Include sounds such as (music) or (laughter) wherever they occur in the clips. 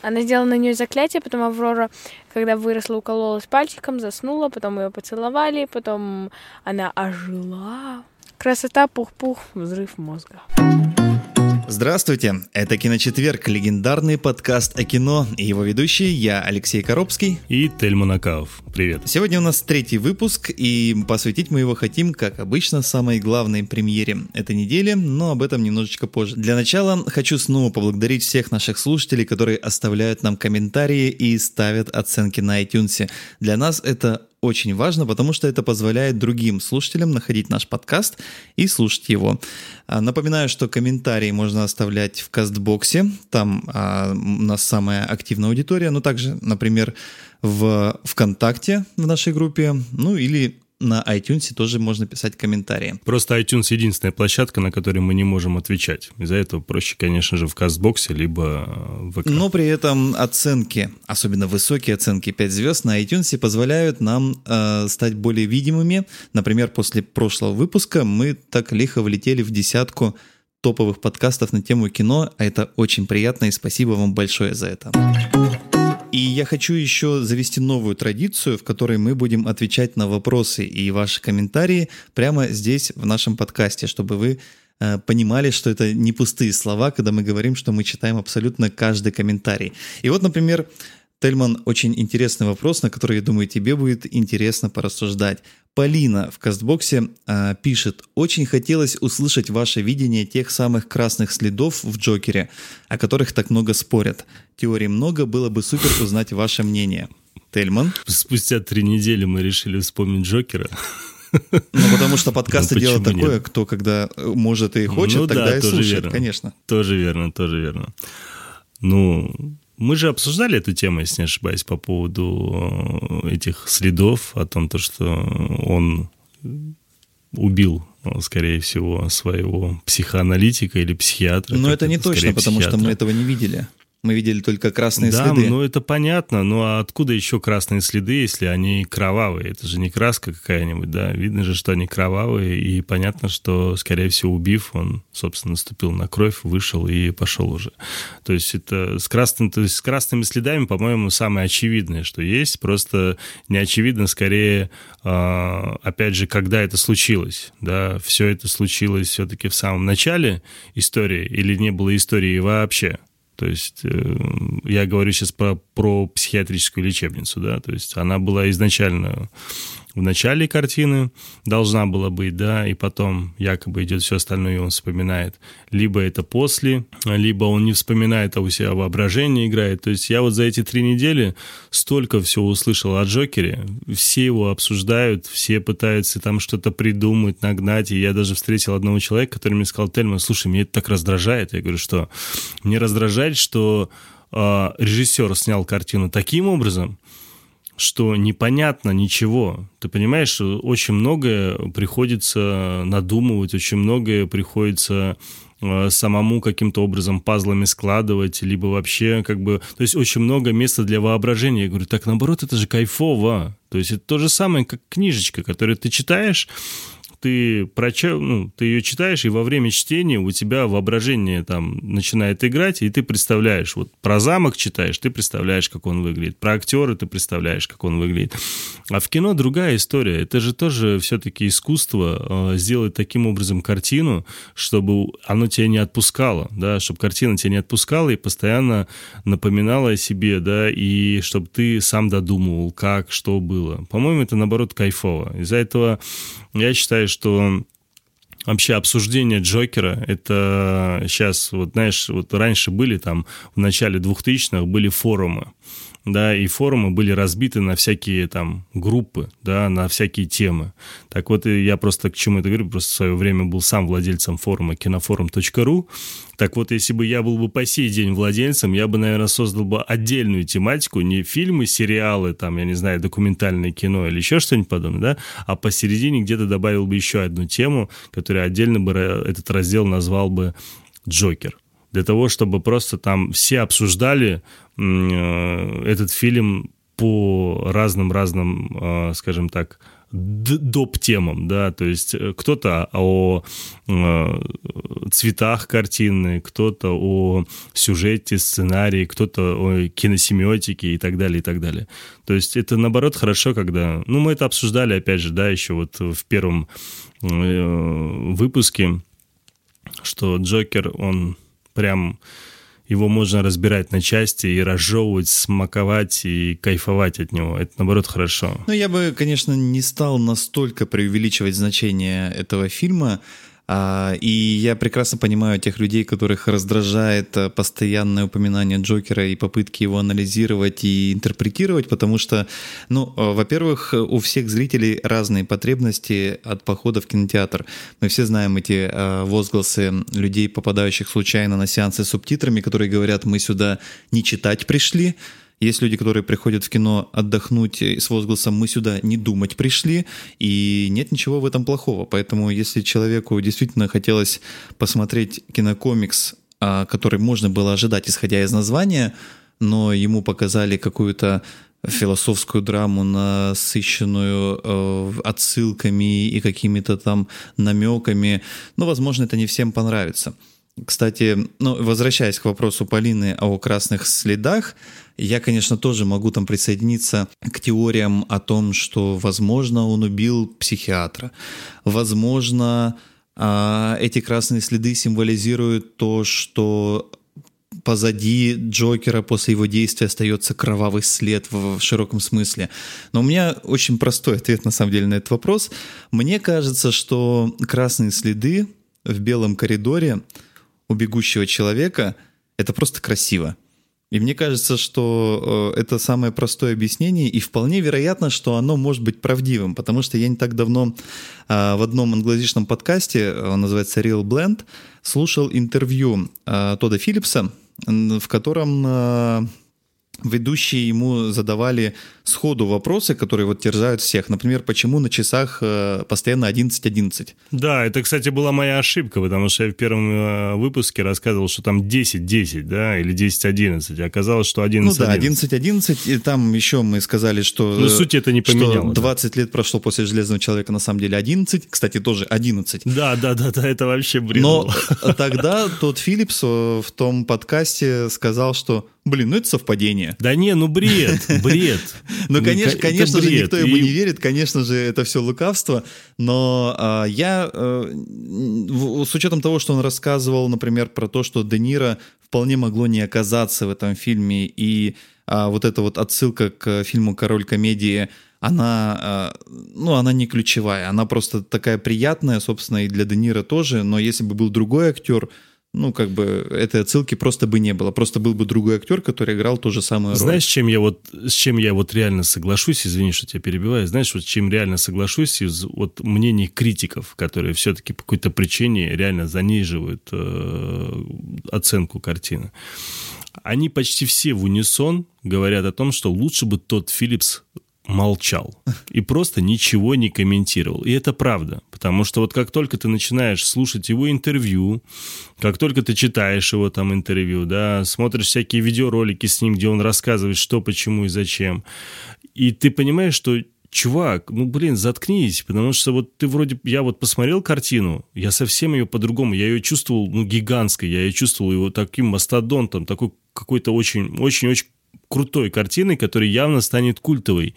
Она сделала на нее заклятие, потом Аврора, когда выросла, укололась пальчиком, заснула, потом ее поцеловали, потом она ожила. Красота, пух-пух, взрыв мозга. Здравствуйте, это «Киночетверг», легендарный подкаст о кино, и его ведущий я, Алексей Коробский. И Тельман Акаов. Привет. Сегодня у нас третий выпуск, и посвятить мы его хотим, как обычно, самой главной премьере этой недели, но об этом немножечко позже. Для начала хочу снова поблагодарить всех наших слушателей, которые оставляют нам комментарии и ставят оценки на iTunes. Для нас это очень важно, потому что это позволяет другим слушателям находить наш подкаст и слушать его. А, напоминаю, что комментарии можно оставлять в Кастбоксе, там а, у нас самая активная аудитория, но также, например, в ВКонтакте в нашей группе, ну или на iTunes тоже можно писать комментарии. Просто iTunes единственная площадка, на которой мы не можем отвечать. Из-за этого проще, конечно же, в Кастбоксе, либо э, в ВК. Но при этом оценки, особенно высокие оценки 5 звезд на iTunes позволяют нам э, стать более видимыми. Например, после прошлого выпуска мы так лихо влетели в десятку топовых подкастов на тему кино, а это очень приятно, и спасибо вам большое за это. И я хочу еще завести новую традицию, в которой мы будем отвечать на вопросы и ваши комментарии прямо здесь, в нашем подкасте, чтобы вы э, понимали, что это не пустые слова, когда мы говорим, что мы читаем абсолютно каждый комментарий. И вот, например, Тельман, очень интересный вопрос, на который, я думаю, тебе будет интересно порассуждать. Полина в Кастбоксе э, пишет, очень хотелось услышать ваше видение тех самых красных следов в Джокере, о которых так много спорят. Теорий много, было бы супер узнать ваше мнение. Тельман? Спустя три недели мы решили вспомнить Джокера. Ну, потому что подкасты (laughs) ну, дело такое, нет? кто когда может и хочет, ну, тогда да, и слушает, верно. конечно. Тоже верно, тоже верно. Ну, мы же обсуждали эту тему, если не ошибаюсь, по поводу э, этих следов, о том, то, что он убил, скорее всего, своего психоаналитика или психиатра. Но это не точно, потому что мы этого не видели. Мы видели только красные да, следы. Да, ну это понятно, но а откуда еще красные следы, если они кровавые? Это же не краска какая-нибудь, да? Видно же, что они кровавые, и понятно, что, скорее всего, убив, он, собственно, наступил на кровь, вышел и пошел уже. То есть это с, красным, то есть с красными следами, по-моему, самое очевидное, что есть, просто не очевидно, скорее, э, опять же, когда это случилось, да? Все это случилось все-таки в самом начале истории или не было истории вообще? То есть э, я говорю сейчас про, про психиатрическую лечебницу, да, то есть она была изначально в начале картины должна была быть, да, и потом якобы идет все остальное, и он вспоминает. Либо это после, либо он не вспоминает, а у себя воображение играет. То есть я вот за эти три недели столько всего услышал о Джокере, все его обсуждают, все пытаются там что-то придумать, нагнать, и я даже встретил одного человека, который мне сказал, Тельман, слушай, меня это так раздражает. Я говорю, что? Мне раздражает, что э, режиссер снял картину таким образом, что непонятно ничего. Ты понимаешь, очень многое приходится надумывать, очень многое приходится э, самому каким-то образом пазлами складывать, либо вообще как бы... То есть очень много места для воображения. Я говорю, так наоборот, это же кайфово. То есть это то же самое, как книжечка, которую ты читаешь, ты, прочел, ну, ты ее читаешь, и во время чтения у тебя воображение там начинает играть, и ты представляешь, вот про замок читаешь, ты представляешь, как он выглядит, про актера ты представляешь, как он выглядит. А в кино другая история. Это же тоже все-таки искусство э, сделать таким образом картину, чтобы оно тебя не отпускало, да, чтобы картина тебя не отпускала и постоянно напоминала о себе, да, и чтобы ты сам додумывал, как, что было. По-моему, это наоборот кайфово. Из-за этого я считаю, что вообще обсуждение Джокера, это сейчас, вот знаешь, вот раньше были там в начале 2000-х были форумы, да, и форумы были разбиты на всякие там группы, да, на всякие темы. Так вот, я просто к чему это говорю, просто в свое время был сам владельцем форума кинофорум.ру. Так вот, если бы я был бы по сей день владельцем, я бы, наверное, создал бы отдельную тематику, не фильмы, сериалы, там, я не знаю, документальное кино или еще что-нибудь подобное, да, а посередине где-то добавил бы еще одну тему, которую отдельно бы этот раздел назвал бы «Джокер» для того, чтобы просто там все обсуждали э, этот фильм по разным-разным, э, скажем так, доп-темам, да, то есть э, кто-то о цветах картины, кто-то о сюжете, сценарии, кто-то о киносемиотике и так далее, и так далее. То есть это, наоборот, хорошо, когда... Ну, мы это обсуждали, опять же, да, еще вот в первом выпуске, что Джокер, он прям его можно разбирать на части и разжевывать, смаковать и кайфовать от него. Это, наоборот, хорошо. Ну, я бы, конечно, не стал настолько преувеличивать значение этого фильма, и я прекрасно понимаю тех людей, которых раздражает э, постоянное упоминание Джокера и попытки его анализировать и интерпретировать, потому что, ну, э, во-первых, у всех зрителей разные потребности от похода в кинотеатр. Мы все знаем эти э, возгласы людей, попадающих случайно на сеансы с субтитрами, которые говорят, мы сюда не читать пришли, есть люди, которые приходят в кино отдохнуть с возгласом «мы сюда не думать пришли», и нет ничего в этом плохого. Поэтому если человеку действительно хотелось посмотреть кинокомикс, а, который можно было ожидать, исходя из названия, но ему показали какую-то философскую драму, насыщенную э, отсылками и какими-то там намеками. Но, возможно, это не всем понравится. Кстати, ну, возвращаясь к вопросу Полины о красных следах, я, конечно, тоже могу там присоединиться к теориям о том, что, возможно, он убил психиатра. Возможно, а, эти красные следы символизируют то, что позади Джокера после его действия остается кровавый след в широком смысле. Но у меня очень простой ответ на самом деле на этот вопрос. Мне кажется, что красные следы в белом коридоре у бегущего человека это просто красиво. И мне кажется, что э, это самое простое объяснение, и вполне вероятно, что оно может быть правдивым, потому что я не так давно э, в одном англоязычном подкасте, он называется Real Blend, слушал интервью э, Тода Филлипса, в котором ведущие ему задавали сходу вопросы, которые вот терзают всех. Например, почему на часах э, постоянно 11.11? Да, это, кстати, была моя ошибка, потому что я в первом э, выпуске рассказывал, что там 10.10, да, или 10.11, а оказалось, что 11.11. Ну да, 11.11, и там еще мы сказали, что... Ну, суть это не поменяло. Что 20 да. лет прошло после «Железного человека», на самом деле 11, кстати, тоже 11. Да, да, да, да, это вообще бред Но тогда тот Филлипс в том подкасте сказал, что Блин, ну это совпадение. Да не, ну бред, (laughs) бред. Ну, конечно, конечно же, никто ему не верит, конечно же, это все лукавство, но а, я, а, с учетом того, что он рассказывал, например, про то, что Де Ниро вполне могло не оказаться в этом фильме, и а, вот эта вот отсылка к фильму «Король комедии», она, а, ну, она не ключевая, она просто такая приятная, собственно, и для Де Ниро тоже, но если бы был другой актер, ну, как бы этой отсылки просто бы не было. Просто был бы другой актер, который играл ту же роль. Знаешь, чем я вот, с чем я вот реально соглашусь, извини, что тебя перебиваю, знаешь, вот чем реально соглашусь из вот мнений критиков, которые все-таки по какой-то причине реально заниживают э, оценку картины. Они почти все в унисон говорят о том, что лучше бы тот Филлипс молчал и просто ничего не комментировал. И это правда, потому что вот как только ты начинаешь слушать его интервью, как только ты читаешь его там интервью, да, смотришь всякие видеоролики с ним, где он рассказывает, что, почему и зачем, и ты понимаешь, что чувак, ну, блин, заткнись, потому что вот ты вроде, я вот посмотрел картину, я совсем ее по-другому, я ее чувствовал, ну, гигантской, я ее чувствовал его таким мастодонтом, такой какой-то очень, очень-очень крутой картиной, которая явно станет культовой.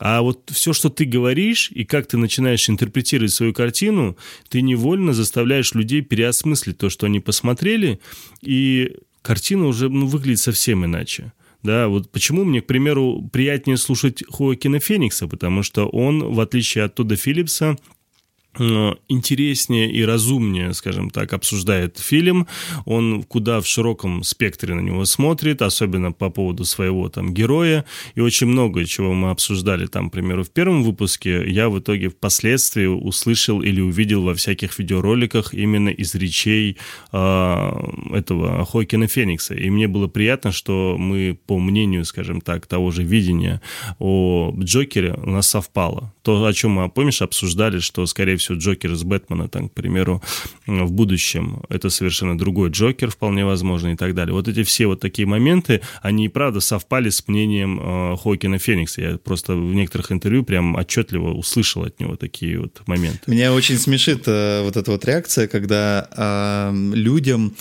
А вот все, что ты говоришь, и как ты начинаешь интерпретировать свою картину, ты невольно заставляешь людей переосмыслить то, что они посмотрели, и картина уже ну, выглядит совсем иначе. Да, вот почему мне, к примеру, приятнее слушать Хоакина Феникса, потому что он, в отличие от Тодда Филлипса, интереснее и разумнее, скажем так, обсуждает фильм. Он куда в широком спектре на него смотрит, особенно по поводу своего там героя. И очень много чего мы обсуждали там, к примеру, в первом выпуске, я в итоге впоследствии услышал или увидел во всяких видеороликах именно из речей э, этого Хойкина Феникса. И мне было приятно, что мы, по мнению, скажем так, того же видения о Джокере у нас совпало. То, о чем мы, помнишь, обсуждали, что, скорее всего, Джокер из Бэтмена, там, к примеру, в будущем это совершенно другой Джокер, вполне возможно, и так далее. Вот эти все вот такие моменты, они и правда совпали с мнением э, Хокина Феникса. Я просто в некоторых интервью прям отчетливо услышал от него такие вот моменты. Меня очень смешит э, вот эта вот реакция, когда э, людям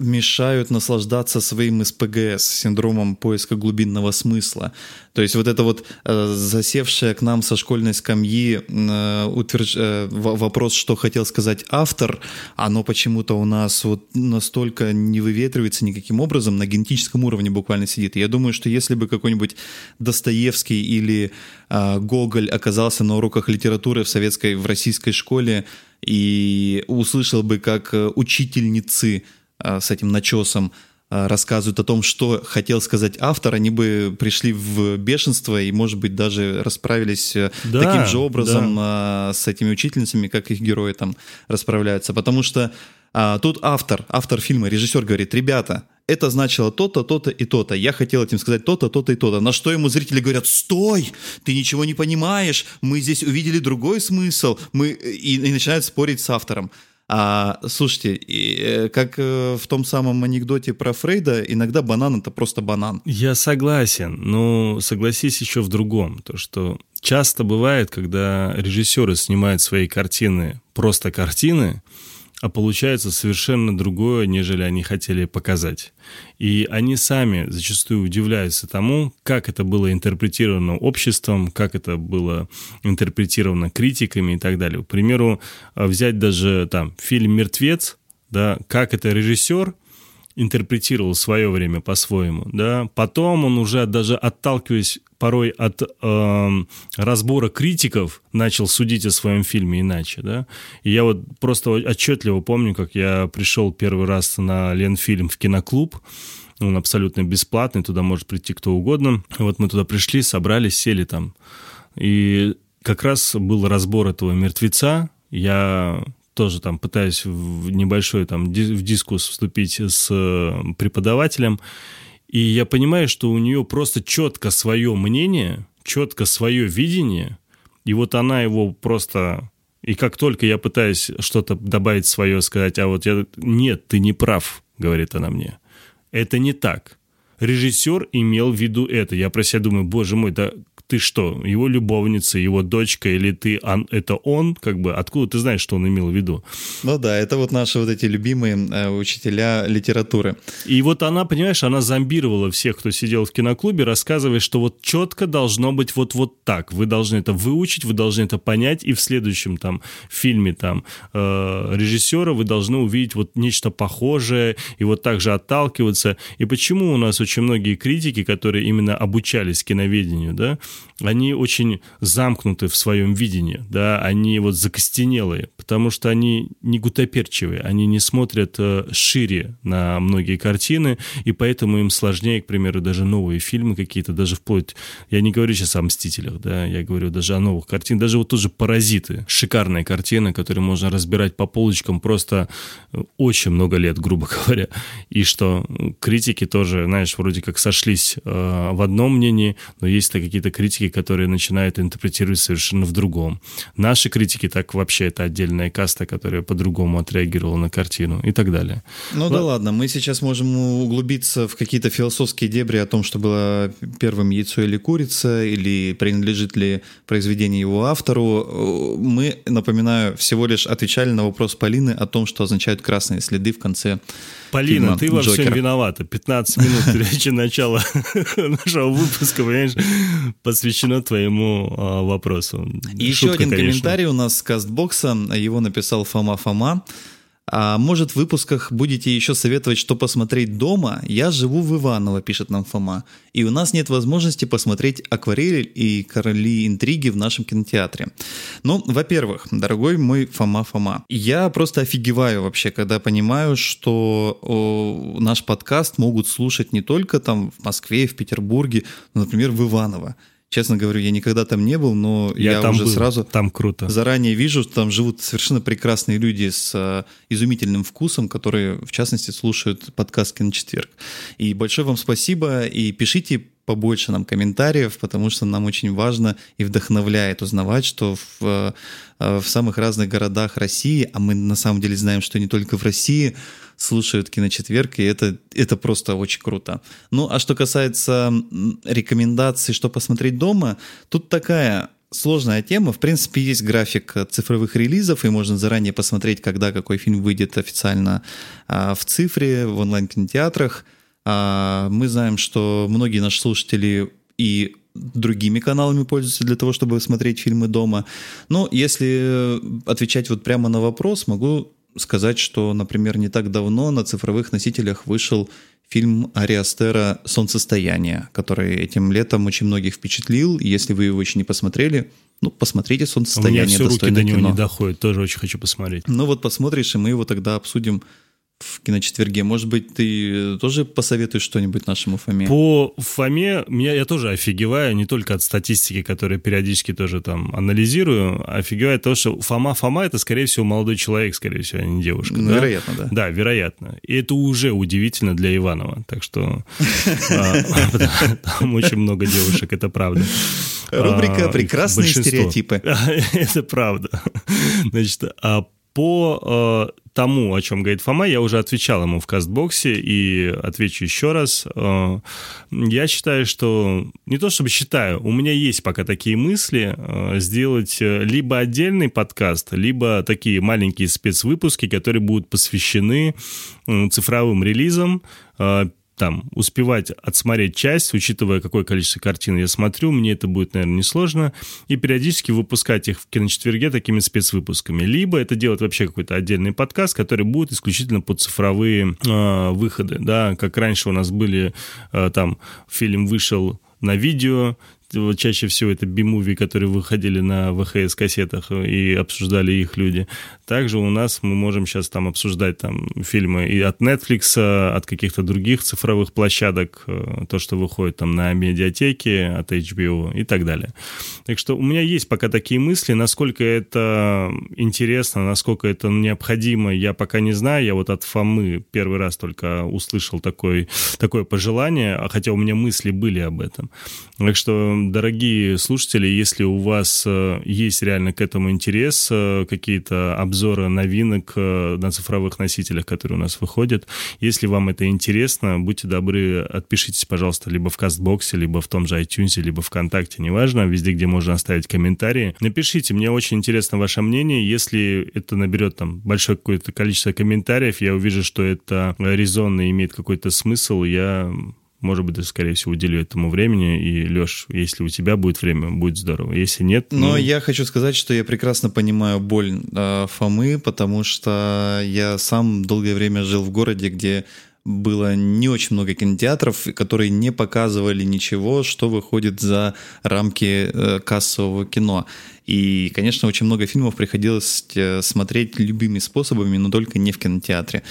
мешают наслаждаться своим СПГС, синдромом поиска глубинного смысла. То есть вот это вот э, засевшее к нам со школьной скамьи э, утверж... э, вопрос, что хотел сказать автор, оно почему-то у нас вот настолько не выветривается никаким образом, на генетическом уровне буквально сидит. Я думаю, что если бы какой-нибудь Достоевский или э, Гоголь оказался на уроках литературы в советской, в российской школе и услышал бы, как э, учительницы с этим начесом э, рассказывают о том, что хотел сказать автор, они бы пришли в бешенство и, может быть, даже расправились э, да, таким же образом да. с этими учительницами, как их герои там расправляются. Потому что а, тут автор, автор фильма, режиссер говорит, ребята, это значило то-то, то-то и то-то. Я хотел этим сказать то-то, то-то и то-то. На что ему зрители говорят, стой, ты ничего не понимаешь, мы здесь увидели другой смысл, мы... и, и начинают спорить с автором. А, слушайте, э, как э, в том самом анекдоте про Фрейда, иногда банан это просто банан. Я согласен, но согласись еще в другом, то что часто бывает, когда режиссеры снимают свои картины просто картины, а получается совершенно другое, нежели они хотели показать. И они сами зачастую удивляются тому, как это было интерпретировано обществом, как это было интерпретировано критиками и так далее. К примеру, взять даже там фильм «Мертвец», да, как это режиссер – интерпретировал свое время по-своему, да, потом он уже даже отталкиваясь порой от э, разбора критиков начал судить о своем фильме иначе, да, и я вот просто отчетливо помню, как я пришел первый раз на Ленфильм в киноклуб, он абсолютно бесплатный, туда может прийти кто угодно, вот мы туда пришли, собрались, сели там, и как раз был разбор этого мертвеца, я тоже там пытаюсь в небольшой там в дискус вступить с э, преподавателем, и я понимаю, что у нее просто четко свое мнение, четко свое видение, и вот она его просто... И как только я пытаюсь что-то добавить свое, сказать, а вот я... Нет, ты не прав, говорит она мне. Это не так. Режиссер имел в виду это. Я про себя думаю, боже мой, да ты что, его любовница, его дочка, или ты, он, это он, как бы, откуда ты знаешь, что он имел в виду? Ну да, это вот наши вот эти любимые э, учителя литературы. И вот она, понимаешь, она зомбировала всех, кто сидел в киноклубе, рассказывая, что вот четко должно быть вот, вот так. Вы должны это выучить, вы должны это понять, и в следующем там фильме там э, режиссера вы должны увидеть вот нечто похожее, и вот так же отталкиваться. И почему у нас очень многие критики, которые именно обучались киноведению, да, они очень замкнуты в своем видении, да, они вот закостенелые, потому что они не гутоперчивые, они не смотрят э, шире на многие картины, и поэтому им сложнее, к примеру, даже новые фильмы какие-то, даже вплоть, я не говорю сейчас о «Мстителях», да, я говорю даже о новых картинах, даже вот тоже «Паразиты», шикарная картина, которую можно разбирать по полочкам просто э, очень много лет, грубо (laughs) говоря, и что критики тоже, знаешь, вроде как сошлись э, в одном мнении, но есть-то какие-то критики, критики, которые начинают интерпретировать совершенно в другом. Наши критики так вообще это отдельная каста, которая по-другому отреагировала на картину и так далее. Ну Л- да ладно, мы сейчас можем углубиться в какие-то философские дебри о том, что было первым яйцо или курица, или принадлежит ли произведение его автору. Мы, напоминаю, всего лишь отвечали на вопрос Полины о том, что означают красные следы в конце Полина, ты во всем виновата. 15 минут прежде (laughs) начала (laughs) нашего выпуска, понимаешь, посвящено твоему а, вопросу. Еще Шутка, один конечно. комментарий у нас с кастбокса. Его написал Фома Фома. А может, в выпусках будете еще советовать, что посмотреть дома? Я живу в Иваново, пишет нам Фома. И у нас нет возможности посмотреть акварели и короли интриги в нашем кинотеатре. Ну, во-первых, дорогой мой Фома Фома, я просто офигеваю вообще, когда понимаю, что о, наш подкаст могут слушать не только там в Москве, в Петербурге, но, например, в Иваново. Честно говорю, я никогда там не был, но я, я там уже был. сразу там круто. заранее вижу, что там живут совершенно прекрасные люди с э, изумительным вкусом, которые, в частности, слушают подкаст «Киночетверг». И большое вам спасибо, и пишите побольше нам комментариев, потому что нам очень важно и вдохновляет узнавать, что в, э, в самых разных городах России, а мы на самом деле знаем, что не только в России, слушают киночетверг, и это, это просто очень круто. Ну, а что касается рекомендаций, что посмотреть дома, тут такая сложная тема. В принципе, есть график цифровых релизов, и можно заранее посмотреть, когда какой фильм выйдет официально а, в цифре, в онлайн-кинотеатрах. А, мы знаем, что многие наши слушатели и другими каналами пользуются для того, чтобы смотреть фильмы дома. Но если отвечать вот прямо на вопрос, могу сказать, что, например, не так давно на цифровых носителях вышел фильм Ариастера «Солнцестояние», который этим летом очень многих впечатлил. Если вы его еще не посмотрели, ну, посмотрите «Солнцестояние». У меня все руки до него кино. не доходят, тоже очень хочу посмотреть. Ну вот посмотришь, и мы его тогда обсудим в киночетверге. Может быть, ты тоже посоветуешь что-нибудь нашему Фоме? По Фоме меня, я тоже офигеваю, не только от статистики, которую периодически тоже там анализирую, офигеваю то, что Фома Фома это, скорее всего, молодой человек, скорее всего, а не девушка. Ну, да? Вероятно, да. Да, вероятно. И это уже удивительно для Иванова. Так что (laughs) а, (laughs) там очень много девушек, это правда. Рубрика а, «Прекрасные стереотипы». (laughs) Это правда. Значит, а по тому, о чем говорит Фома, я уже отвечал ему в кастбоксе и отвечу еще раз. Э, я считаю, что не то чтобы считаю, у меня есть пока такие мысли э, сделать э, либо отдельный подкаст, либо такие маленькие спецвыпуски, которые будут посвящены цифровым релизам, там успевать отсмотреть часть, учитывая, какое количество картин я смотрю, мне это будет, наверное, несложно, и периодически выпускать их в киночетверге такими спецвыпусками. Либо это делать вообще какой-то отдельный подкаст, который будет исключительно под цифровые э, выходы, да, как раньше у нас были, э, там, фильм вышел на видео, чаще всего это би-муви, которые выходили на ВХС-кассетах и обсуждали их люди. Также у нас мы можем сейчас там обсуждать там фильмы и от Netflix, от каких-то других цифровых площадок, э, то, что выходит там на медиатеке, от HBO и так далее. Так что у меня есть пока такие мысли, насколько это интересно, насколько это необходимо, я пока не знаю. Я вот от Фомы первый раз только услышал такой, такое пожелание, а хотя у меня мысли были об этом. Так что дорогие слушатели, если у вас э, есть реально к этому интерес, э, какие-то обзоры новинок э, на цифровых носителях, которые у нас выходят, если вам это интересно, будьте добры, отпишитесь, пожалуйста, либо в Кастбоксе, либо в том же iTunes, либо ВКонтакте, неважно, везде, где можно оставить комментарии. Напишите, мне очень интересно ваше мнение. Если это наберет там большое какое-то количество комментариев, я увижу, что это резонно имеет какой-то смысл, я может быть, даже, скорее всего, уделю этому времени. И, Леш, если у тебя будет время, будет здорово. Если нет... Но ну... я хочу сказать, что я прекрасно понимаю боль э, Фомы, потому что я сам долгое время жил в городе, где было не очень много кинотеатров, которые не показывали ничего, что выходит за рамки э, кассового кино. И, конечно, очень много фильмов приходилось э, смотреть любыми способами, но только не в кинотеатре.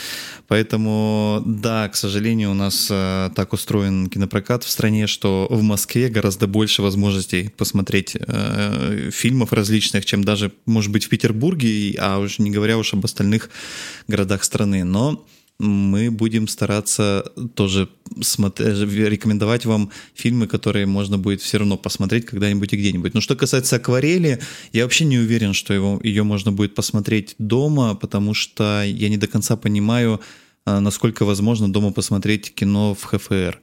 Поэтому, да, к сожалению, у нас э, так устроен кинопрокат в стране, что в Москве гораздо больше возможностей посмотреть э, фильмов различных, чем даже, может быть, в Петербурге, а уже не говоря уж об остальных городах страны. Но мы будем стараться тоже смотреть, рекомендовать вам фильмы, которые можно будет все равно посмотреть когда-нибудь и где-нибудь. Но что касается акварели, я вообще не уверен, что его, ее можно будет посмотреть дома, потому что я не до конца понимаю, а, насколько возможно дома посмотреть кино в ХФР.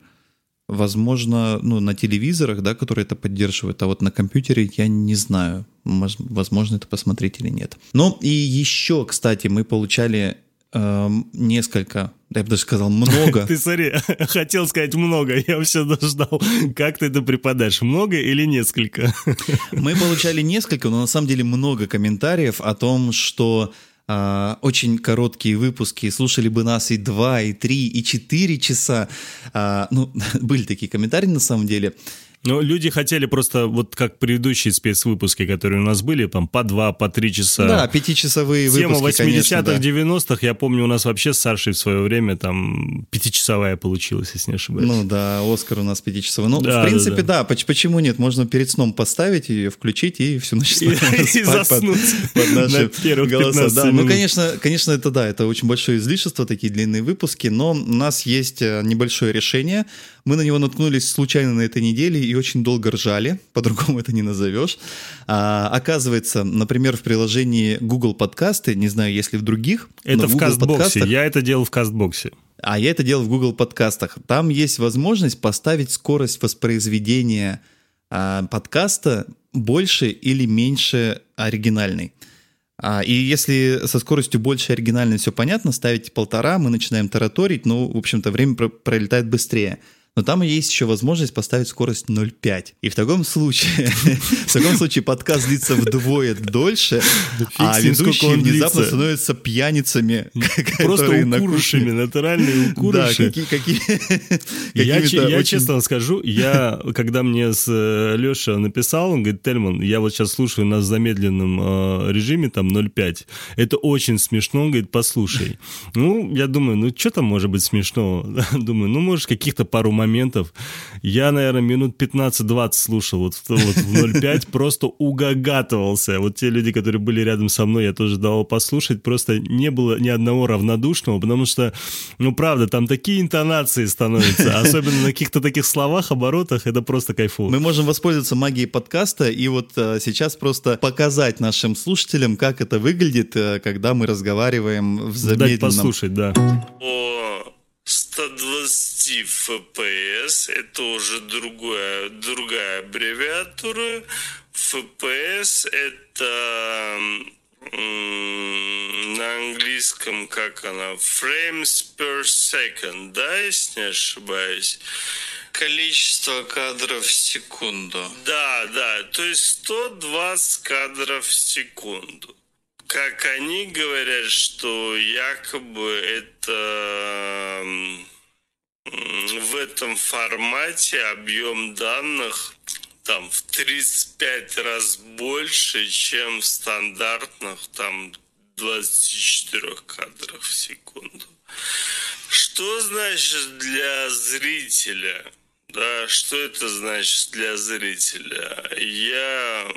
Возможно, ну, на телевизорах, да, которые это поддерживают, а вот на компьютере я не знаю, возможно это посмотреть или нет. Ну и еще, кстати, мы получали Эм, несколько, я бы даже сказал, много. (laughs) Ты смотри, (laughs) хотел сказать много, я все ждал. Как ты это преподаешь, много или несколько? (laughs) Мы получали несколько, но на самом деле много комментариев о том, что Uh, очень короткие выпуски, слушали бы нас и 2, и 3, и 4 часа. Uh, ну, были такие комментарии на самом деле. Ну, люди хотели просто, вот как предыдущие спецвыпуски, которые у нас были, там по два, по три часа. Да, пятичасовые Тема выпуски, 80-х, да. 90-х, я помню, у нас вообще с Сашей в свое время там пятичасовая получилась, если не ошибаюсь. Ну да, Оскар у нас пятичасовой. Ну, да, в принципе, да, да. Почему нет? Можно перед сном поставить ее, включить и всю ночь (laughs) и, и заснуть под, наши голоса. Да. Ну, конечно, конечно, это да, это очень большое излишество, такие длинные выпуски, но у нас есть э, небольшое решение. Мы на него наткнулись случайно на этой неделе и очень долго ржали, (laughs) по-другому это не назовешь. А, оказывается, например, в приложении Google подкасты, не знаю, если в других. Это в Кастбоксе. Я это делал в Кастбоксе. А я это делал в Google подкастах. Там есть возможность поставить скорость воспроизведения а, подкаста больше или меньше оригинальной. А, и если со скоростью больше оригинальной все понятно, ставить полтора, мы начинаем тараторить, ну, в общем-то, время пролетает быстрее но там есть еще возможность поставить скорость 0,5. И в таком случае, (laughs) в таком случае подкаст длится вдвое дольше, а ведущие внезапно становятся пьяницами, (laughs) Просто укуршими, натуральные укурыши. Да, какие, (laughs) я, я честно скажу, я, когда мне с э, Леша написал, он говорит, Тельман, я вот сейчас слушаю нас в замедленном э, режиме, там 0,5. Это очень смешно, он говорит, послушай. Ну, я думаю, ну, что там может быть смешного? Думаю, ну, может, каких-то пару моментов моментов. Я, наверное, минут 15-20 слушал вот, вот в 0.5, просто угагатывался. Вот те люди, которые были рядом со мной, я тоже давал послушать, просто не было ни одного равнодушного, потому что, ну, правда, там такие интонации становятся, (laughs) особенно на каких-то таких словах, оборотах, это просто кайфово. Мы можем воспользоваться магией подкаста и вот э, сейчас просто показать нашим слушателям, как это выглядит, э, когда мы разговариваем в замедленном... Дать послушать, да. 120 FPS, это уже другая, другая аббревиатура. FPS это на английском, как она, frames per second, да, если не ошибаюсь. Количество кадров в секунду. Да, да, то есть 120 кадров в секунду как они говорят, что якобы это в этом формате объем данных там в 35 раз больше, чем в стандартных там 24 кадрах в секунду. Что значит для зрителя? Да, что это значит для зрителя? Я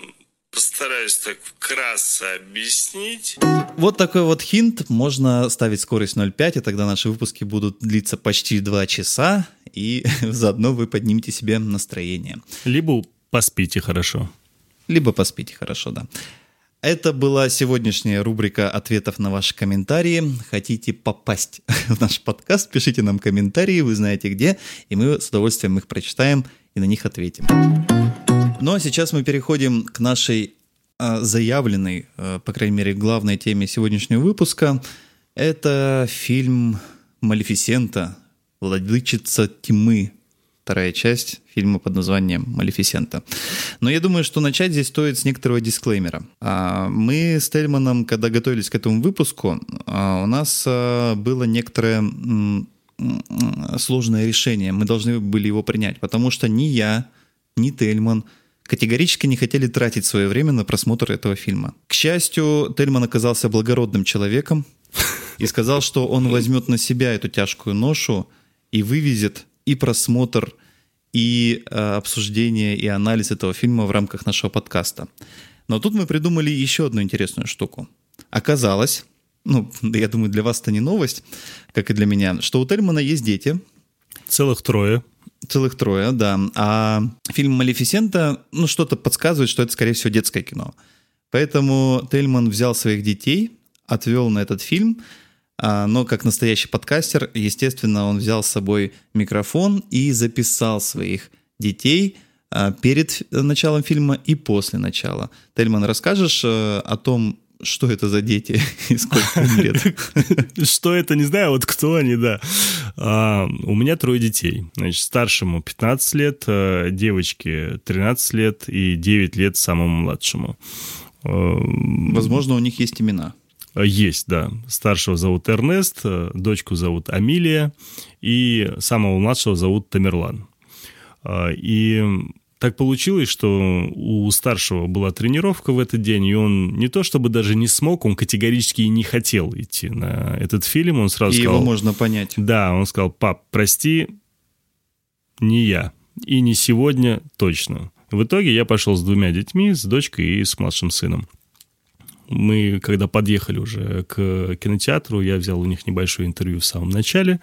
постараюсь так вкратце объяснить. Вот такой вот хинт. Можно ставить скорость 0.5, и тогда наши выпуски будут длиться почти 2 часа, и (laughs) заодно вы поднимете себе настроение. Либо поспите хорошо. Либо поспите хорошо, да. Это была сегодняшняя рубрика ответов на ваши комментарии. Хотите попасть (laughs) в наш подкаст, пишите нам комментарии, вы знаете где, и мы с удовольствием их прочитаем и на них ответим. Ну а сейчас мы переходим к нашей а, заявленной, а, по крайней мере, главной теме сегодняшнего выпуска. Это фильм «Малефисента. Владычица тьмы». Вторая часть фильма под названием «Малефисента». Но я думаю, что начать здесь стоит с некоторого дисклеймера. А, мы с Тельманом, когда готовились к этому выпуску, у нас было некоторое сложное решение. Мы должны были его принять, потому что ни я, ни Тельман – категорически не хотели тратить свое время на просмотр этого фильма. К счастью, Тельман оказался благородным человеком и сказал, что он возьмет на себя эту тяжкую ношу и вывезет и просмотр, и э, обсуждение, и анализ этого фильма в рамках нашего подкаста. Но тут мы придумали еще одну интересную штуку. Оказалось, ну, (laughs) я думаю, для вас это не новость, как и для меня, что у Тельмана есть дети. Целых трое. Целых трое, да. А фильм «Малефисента», ну, что-то подсказывает, что это, скорее всего, детское кино. Поэтому Тельман взял своих детей, отвел на этот фильм, но как настоящий подкастер, естественно, он взял с собой микрофон и записал своих детей а, перед началом фильма и после начала. Тельман, расскажешь э, о том, что это за дети (laughs) и сколько им лет? (laughs) Что это, не знаю, вот кто они, да. А, у меня трое детей. Значит, старшему 15 лет, э, девочке 13 лет и 9 лет самому младшему. Э, Возможно, у них есть имена. Есть, да. Старшего зовут Эрнест, э, дочку зовут Амилия, и самого младшего зовут Тамерлан. И так получилось, что у старшего была тренировка в этот день, и он не то чтобы даже не смог, он категорически и не хотел идти на этот фильм. Он сразу и сказал... его можно понять. Да, он сказал, пап, прости, не я. И не сегодня точно. В итоге я пошел с двумя детьми, с дочкой и с младшим сыном. Мы, когда подъехали уже к кинотеатру, я взял у них небольшое интервью в самом начале,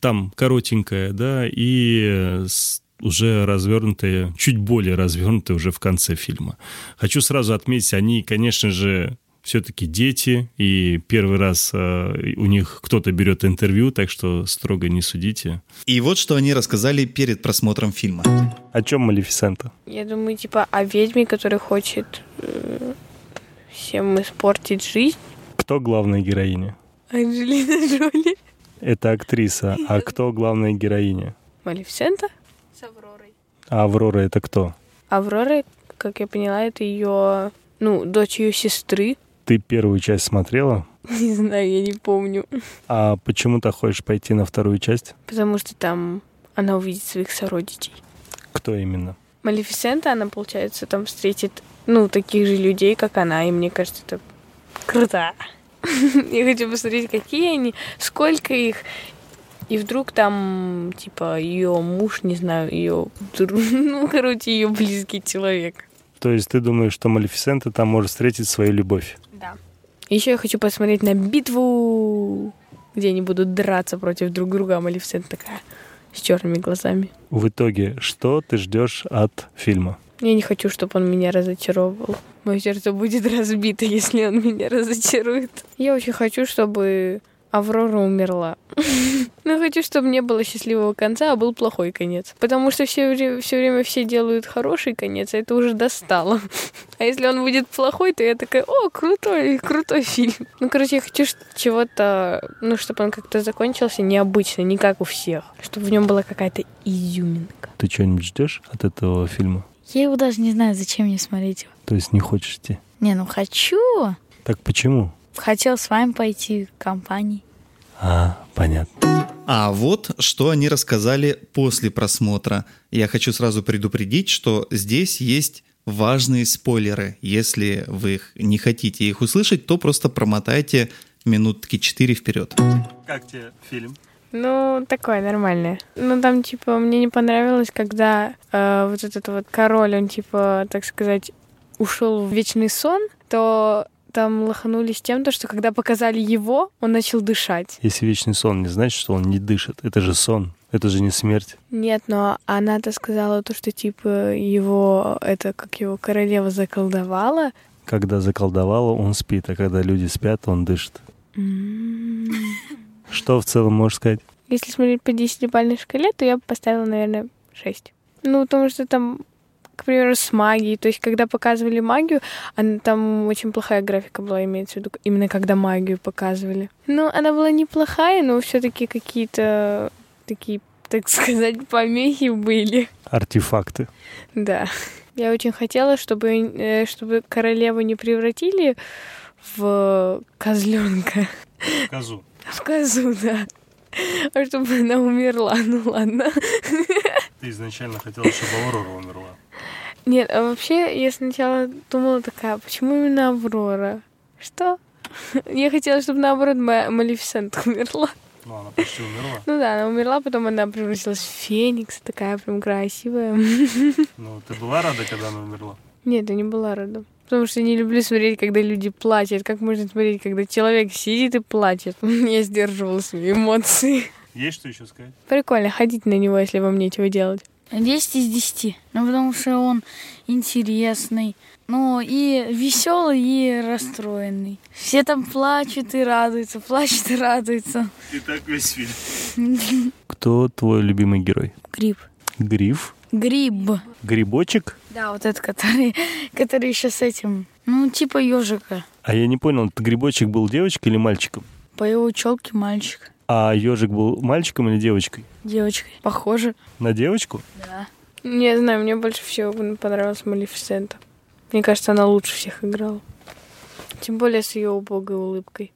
там коротенькое, да, и с- уже развернутое, чуть более развернутое уже в конце фильма. Хочу сразу отметить, они, конечно же, все-таки дети, и первый раз э, у них кто-то берет интервью, так что строго не судите. И вот что они рассказали перед просмотром фильма. О чем Малефисента? Я думаю, типа, о ведьме, которая хочет э, всем испортить жизнь. Кто главная героиня? Анджелина Джоли. Это актриса. А кто главная героиня? Малефисента? С Авророй. А Аврора это кто? Аврора, как я поняла, это ее, ну, дочь ее сестры. Ты первую часть смотрела? (laughs) Не знаю, я не помню. А почему ты хочешь пойти на вторую часть? Потому что там она увидит своих сородичей. Кто именно? Малефисента, она, получается, там встретит, ну, таких же людей, как она, и мне кажется, это круто. (laughs) Я хочу посмотреть, какие они, сколько их. И вдруг там, типа, ее муж, не знаю, ее, (laughs) ну, короче, ее близкий человек. То есть ты думаешь, что Малефисента там может встретить свою любовь? Да. Еще я хочу посмотреть на битву, где они будут драться против друг друга, а Малефисента такая с черными глазами. В итоге, что ты ждешь от фильма? Я не хочу, чтобы он меня разочаровывал. Мое сердце будет разбито, (laughs) если он меня разочарует. Я очень хочу, чтобы Аврора умерла. (laughs) Но хочу, чтобы не было счастливого конца, а был плохой конец. Потому что все, время, все время все делают хороший конец, а это уже достало. (laughs) А если он будет плохой, то я такая, о, крутой, крутой фильм. Ну, короче, я хочу чего-то, ну, чтобы он как-то закончился необычно, не как у всех. Чтобы в нем была какая-то изюминка. Ты что-нибудь ждешь от этого фильма? Я его даже не знаю, зачем мне смотреть его. То есть не хочешь идти? Не, ну хочу. Так почему? Хотел с вами пойти в компании. А, понятно. А вот что они рассказали после просмотра. Я хочу сразу предупредить, что здесь есть важные спойлеры. Если вы их не хотите их услышать, то просто промотайте минутки 4 вперед. Как тебе фильм? Ну, такое нормальное. Ну, там, типа, мне не понравилось, когда э, вот этот вот король, он, типа, так сказать, ушел в вечный сон, то там лоханулись тем, то, что когда показали его, он начал дышать. Если вечный сон не значит, что он не дышит. Это же сон. Это же не смерть. Нет, но она-то сказала то, что, типа, его, это, как его королева заколдовала. Когда заколдовало, он спит, а когда люди спят, он дышит. Что в целом можешь сказать? Если смотреть по десятибалльной шкале, то я бы поставила, наверное, 6. Ну, потому что там, к примеру, с магией. То есть, когда показывали магию, она, там очень плохая графика была, имеется в виду, именно когда магию показывали. Ну, она была неплохая, но все-таки какие-то такие, так (laughs) сказать, помехи были. Артефакты. Да. Я очень хотела, чтобы, э, чтобы королеву не превратили в козленка. Козу. В козу, да. А чтобы она умерла, (laughs) ну ладно. Ты изначально хотела, чтобы Аврора умерла. Нет, а вообще я сначала думала такая, почему именно Аврора? Что? (laughs) Я хотела, чтобы наоборот Ма- Малефисента умерла. Ну, она почти умерла. Ну да, она умерла, потом она превратилась в Феникс, такая прям красивая. Ну, ты была рада, когда она умерла? Нет, я не была рада. Потому что не люблю смотреть, когда люди плачут. Как можно смотреть, когда человек сидит и плачет? (laughs) Я сдерживала свои эмоции. Есть что еще сказать? Прикольно ходить на него, если вам нечего делать. 10 из 10. Ну, потому что он интересный. Ну, и веселый, и расстроенный. Все там плачут и радуются, плачут и радуются. И так весь фильм. (laughs) Кто твой любимый герой? Гриб. Гриф? Гриб. Грибочек? Да, вот этот, который, (laughs) который еще с этим. Ну, типа ежика. А я не понял, этот грибочек был девочкой или мальчиком? По его челке мальчик. А ежик был мальчиком или девочкой? Девочкой. Похоже. На девочку? Да. Не знаю, мне больше всего понравилась Малефисента. Мне кажется, она лучше всех играла. Тем более с ее убогой улыбкой.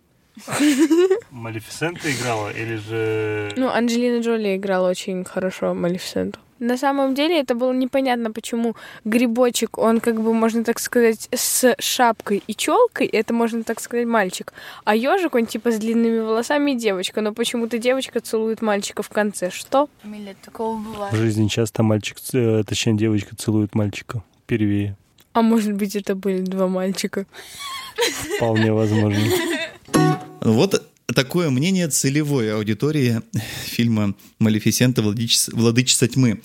Малефисента играла или же... Ну, Анджелина Джоли играла очень хорошо Малефисенту. На самом деле это было непонятно, почему грибочек, он как бы, можно так сказать, с шапкой и челкой, это можно так сказать мальчик. А ежик, он типа с длинными волосами и девочка, но почему-то девочка целует мальчика в конце. Что? Милет, такого В бывает. жизни часто мальчик, э, точнее девочка целует мальчика. Первее. А может быть, это были два мальчика? Вполне возможно. Вот такое мнение целевой аудитории (laughs) фильма «Малефисента. Владычица, Владычица тьмы».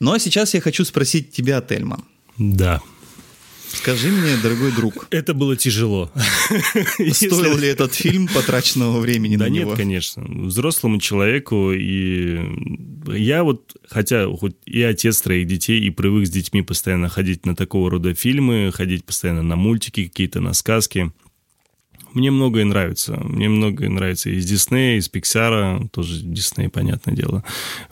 Ну а сейчас я хочу спросить тебя, Тельман. Да. Скажи мне, дорогой друг, Это было тяжело. (laughs) стоил ли этот фильм потраченного времени Да на нет, него? конечно. Взрослому человеку и я вот, хотя хоть и отец троих детей, и привык с детьми постоянно ходить на такого рода фильмы, ходить постоянно на мультики какие-то, на сказки. Мне многое нравится. Мне многое нравится из Диснея, из Пиксара, тоже Дисней, понятное дело.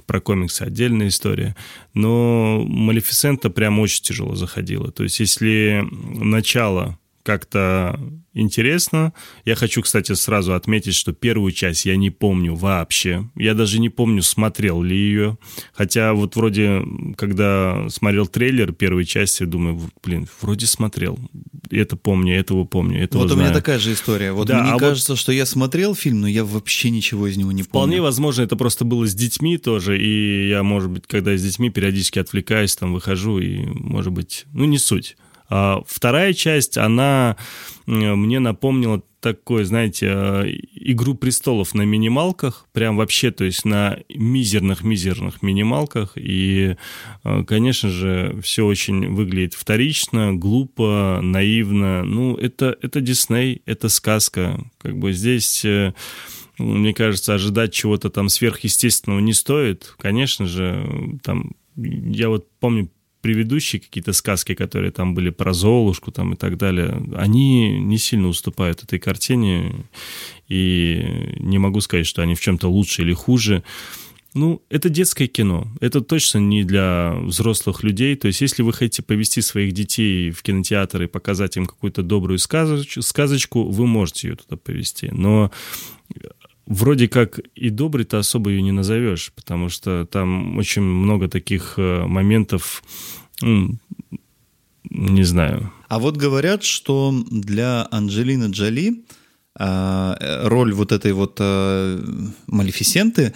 Про комиксы отдельная история. Но Малефисента прям очень тяжело заходила. То есть если начало как-то интересно. Я хочу, кстати, сразу отметить, что первую часть я не помню вообще. Я даже не помню, смотрел ли ее. Хотя вот вроде, когда смотрел трейлер первой части, думаю, блин, вроде смотрел. Это помню, этого помню, этого Вот у знаю. меня такая же история. Вот Да, мне а вот- кажется, что я смотрел фильм, но я вообще ничего из него не помню. Вполне возможно, это просто было с детьми тоже, и я, может быть, когда с детьми периодически отвлекаюсь, там выхожу, и, может быть, ну, не суть. А вторая часть, она мне напомнила такой, знаете, э, «Игру престолов» на минималках, прям вообще, то есть на мизерных-мизерных минималках, и, э, конечно же, все очень выглядит вторично, глупо, наивно, ну, это, это Дисней, это сказка, как бы здесь... э, мне кажется, ожидать чего-то там сверхъестественного не стоит. Конечно же, там, я вот помню предыдущие какие-то сказки, которые там были про Золушку там и так далее, они не сильно уступают этой картине, и не могу сказать, что они в чем-то лучше или хуже. Ну, это детское кино. Это точно не для взрослых людей. То есть, если вы хотите повести своих детей в кинотеатр и показать им какую-то добрую сказоч- сказочку, вы можете ее туда повести. Но вроде как и добрый-то особо ее не назовешь, потому что там очень много таких э, моментов, не знаю. А вот говорят, что для Анджелины Джоли э, роль вот этой вот а, Малефисенты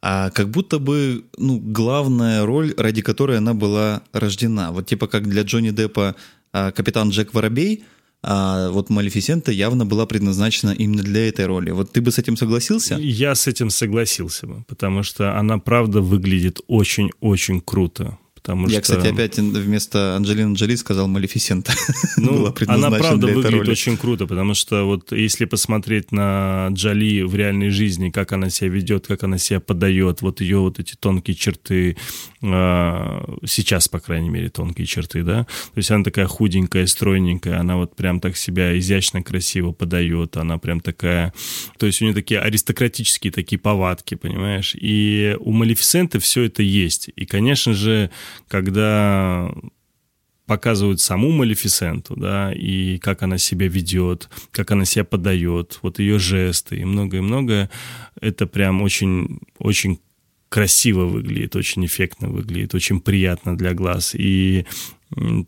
а, как будто бы ну, главная роль, ради которой она была рождена. Вот типа как для Джонни Деппа капитан Джек Воробей, а вот Малефисента явно была предназначена именно для этой роли. Вот ты бы с этим согласился? Я с этим согласился бы, потому что она правда выглядит очень-очень круто. Потому Я, что... кстати, опять вместо Анджелины Джоли сказал Малефисента. (laughs) Ну, она правда выглядит роли. очень круто, потому что вот если посмотреть на Джоли в реальной жизни, как она себя ведет, как она себя подает, вот ее вот эти тонкие черты, а, сейчас, по крайней мере, тонкие черты, да, то есть она такая худенькая, стройненькая, она вот прям так себя изящно, красиво подает, она прям такая, то есть у нее такие аристократические такие повадки, понимаешь, и у Малефисенты все это есть, и, конечно же, когда показывают саму Малефисенту, да, и как она себя ведет, как она себя подает, вот ее жесты и многое-многое, это прям очень, очень красиво выглядит, очень эффектно выглядит, очень приятно для глаз. И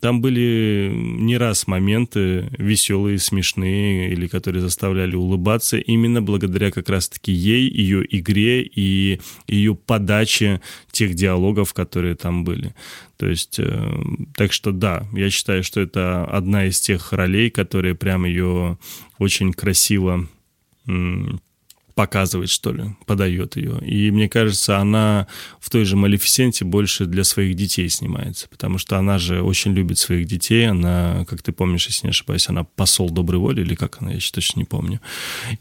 там были не раз моменты веселые, смешные, или которые заставляли улыбаться именно благодаря как раз-таки ей, ее игре и ее подаче тех диалогов, которые там были. То есть, э, так что да, я считаю, что это одна из тех ролей, которые прям ее очень красиво показывает, что ли, подает ее. И мне кажется, она в той же Малефисенте больше для своих детей снимается, потому что она же очень любит своих детей. Она, как ты помнишь, если не ошибаюсь, она посол доброй воли, или как она, я еще точно не помню.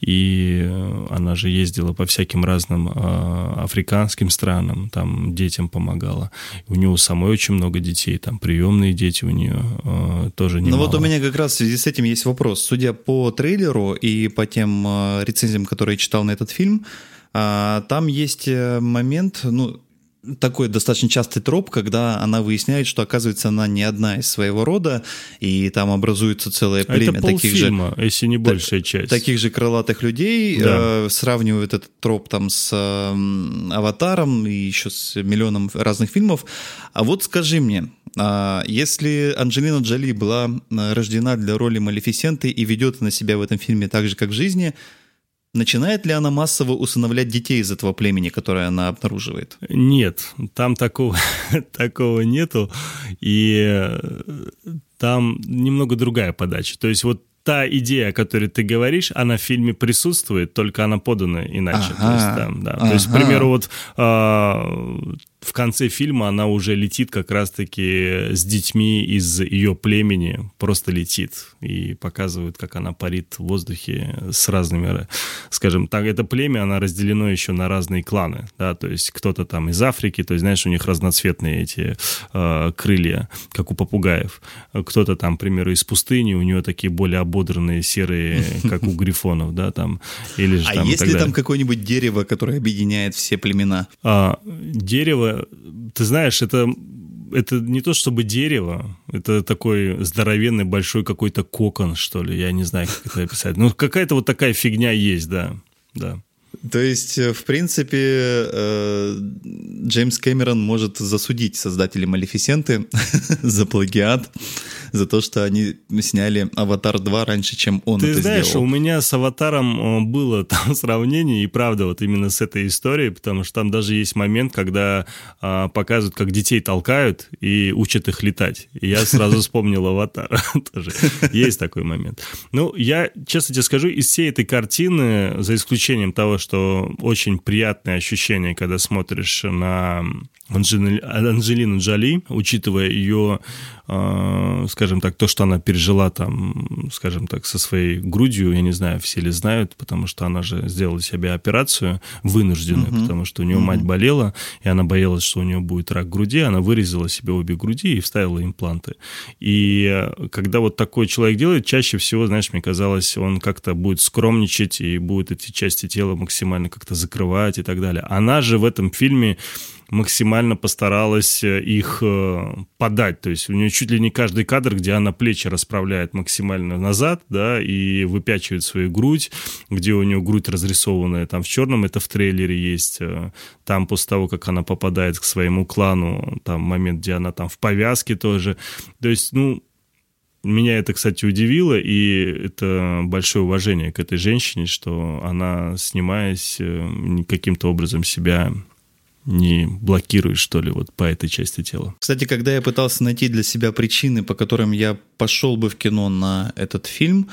И э, она же ездила по всяким разным э, африканским странам, там детям помогала. У нее самой очень много детей, там приемные дети у нее э, тоже Ну немало. вот у меня как раз в связи с этим есть вопрос. Судя по трейлеру и по тем э, рецензиям, которые я читал на этот фильм, а, там есть э, момент, ну, такой достаточно частый троп, когда она выясняет, что, оказывается, она не одна из своего рода, и там образуется целое А племя это таких же, если не большая часть. таких же крылатых людей, Да. э, сравнивают этот троп там с э, «Аватаром» и еще с миллионом разных фильмов. А вот скажи мне, а, если Анджелина Джоли была э, рождена для роли Малефисенты и ведет на себя в этом фильме так же, как в жизни, начинает ли она массово усыновлять детей из этого племени, которое она обнаруживает? Нет, там такого, (laughs) такого нету. И э, там немного другая подача. То есть вот та идея, о которой ты говоришь, она в фильме присутствует, только она подана иначе. Ага. То есть, там, да. То есть, к примеру, вот а, в конце фильма она уже летит как раз-таки с детьми из ее племени, просто летит и показывают, как она парит в воздухе с разными, скажем так, это племя, она разделено еще на разные кланы, да, то есть кто-то там из Африки, то есть, знаешь, у них разноцветные эти э, крылья, как у попугаев, кто-то там, к примеру, из пустыни, у нее такие более ободранные серые, как у грифонов, да, там, или же А там есть ли там какое-нибудь дерево, которое объединяет все племена? А, дерево, ты знаешь, это это не то чтобы дерево, это такой здоровенный большой какой-то кокон, что ли, я не знаю, как это описать. Ну, какая-то вот такая фигня есть, да, да. То есть, э, в принципе, э, Джеймс Кэмерон может засудить создателей Малефисенты (laughs) за плагиат, за то, что они сняли «Аватар 2» раньше, чем он Ты это знаешь, сделал. у меня с «Аватаром» э, было (laughs) там сравнение, и правда, вот именно с этой историей, потому что там даже есть момент, когда а, показывают, как детей толкают и учат их летать. И я сразу (laughs) вспомнил «Аватар». (laughs) Тоже есть такой момент. Ну, я, честно тебе скажу, из всей этой картины, за исключением того, что очень приятное ощущение, когда смотришь на Анджели- Анджелину Джоли, учитывая ее, э, скажем так, то, что она пережила там, скажем так, со своей грудью, я не знаю, все ли знают, потому что она же сделала себе операцию вынужденную, потому что у нее мать болела, и она боялась, что у нее будет рак груди, она вырезала себе обе груди и вставила импланты. И когда вот такой человек делает, чаще всего, знаешь, мне казалось, он как-то будет скромничать и будет эти части тела максимально как-то закрывать и так далее. Она же в этом фильме максимально постаралась э, их э, подать. То есть у нее чуть ли не каждый кадр, где она плечи расправляет максимально назад, да, и выпячивает свою грудь, где у нее грудь разрисованная там в черном, это в трейлере есть. э, Там после того, как она попадает к своему клану, там момент, где она там в повязке тоже. То есть, ну, меня это, кстати, удивило, и это большое уважение к этой женщине, что она, снимаясь, каким-то образом себя не блокирует, что ли, вот по этой части тела. Кстати, когда я пытался найти для себя причины, по которым я пошел бы в кино на этот фильм,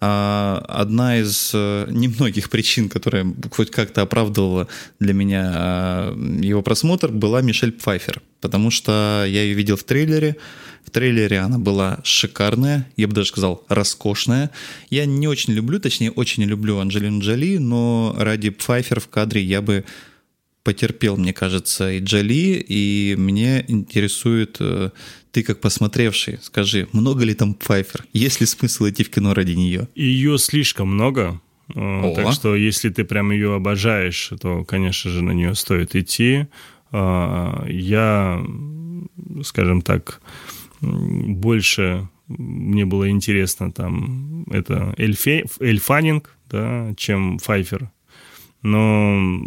а, одна из э, немногих причин, которая хоть как-то оправдывала для меня а, его просмотр, была Мишель Пфайфер. Потому что я ее видел в трейлере. В трейлере она была шикарная, я бы даже сказал, роскошная. Я не очень люблю, точнее, очень люблю Анджелину Джоли, но ради Пфайфер в кадре я бы потерпел, мне кажется, и Джоли, и мне интересует, э, ты как посмотревший, скажи, много ли там Пфайфер? Есть ли смысл идти в кино ради нее? Ее слишком много, э, О. так что если ты прям ее обожаешь, то, конечно же, на нее стоит идти. А, Я, скажем так, больше мне было интересно там это Эльфе, Эльфанинг, да, чем Файфер. Но